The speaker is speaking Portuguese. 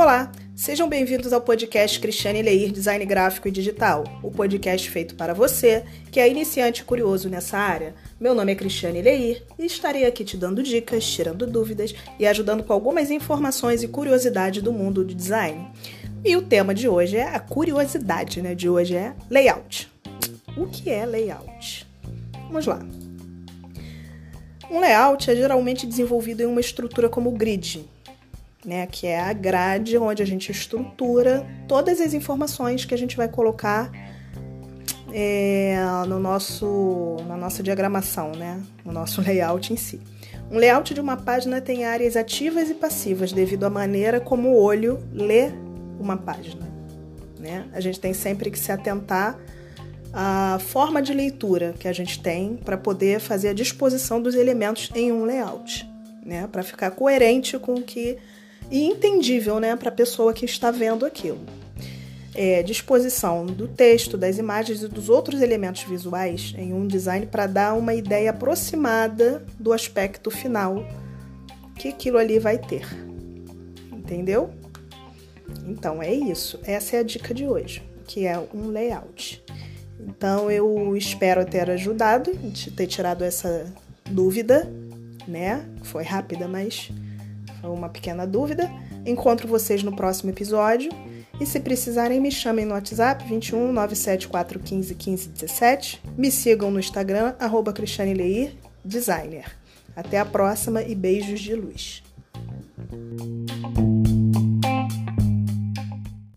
Olá, sejam bem-vindos ao podcast Cristiane Leir Design Gráfico e Digital, o podcast feito para você que é iniciante e curioso nessa área. Meu nome é Cristiane Leir e estarei aqui te dando dicas, tirando dúvidas e ajudando com algumas informações e curiosidades do mundo do design. E o tema de hoje é a curiosidade, né? De hoje é layout. O que é layout? Vamos lá. Um layout é geralmente desenvolvido em uma estrutura como grid, né, que é a grade onde a gente estrutura todas as informações que a gente vai colocar é, no nosso, na nossa diagramação, né, no nosso layout em si. Um layout de uma página tem áreas ativas e passivas devido à maneira como o olho lê uma página. Né? A gente tem sempre que se atentar à forma de leitura que a gente tem para poder fazer a disposição dos elementos em um layout, né? para ficar coerente com o que e entendível né, para a pessoa que está vendo aquilo. É, disposição do texto, das imagens e dos outros elementos visuais em um design para dar uma ideia aproximada do aspecto final que aquilo ali vai ter. Entendeu? Então é isso. Essa é a dica de hoje, que é um layout. Então eu espero ter ajudado, ter tirado essa dúvida, né? Foi rápida, mas uma pequena dúvida. Encontro vocês no próximo episódio. E se precisarem, me chamem no WhatsApp 21 97415 1517. Me sigam no Instagram, arroba Cristiane Leir, designer. Até a próxima e beijos de luz.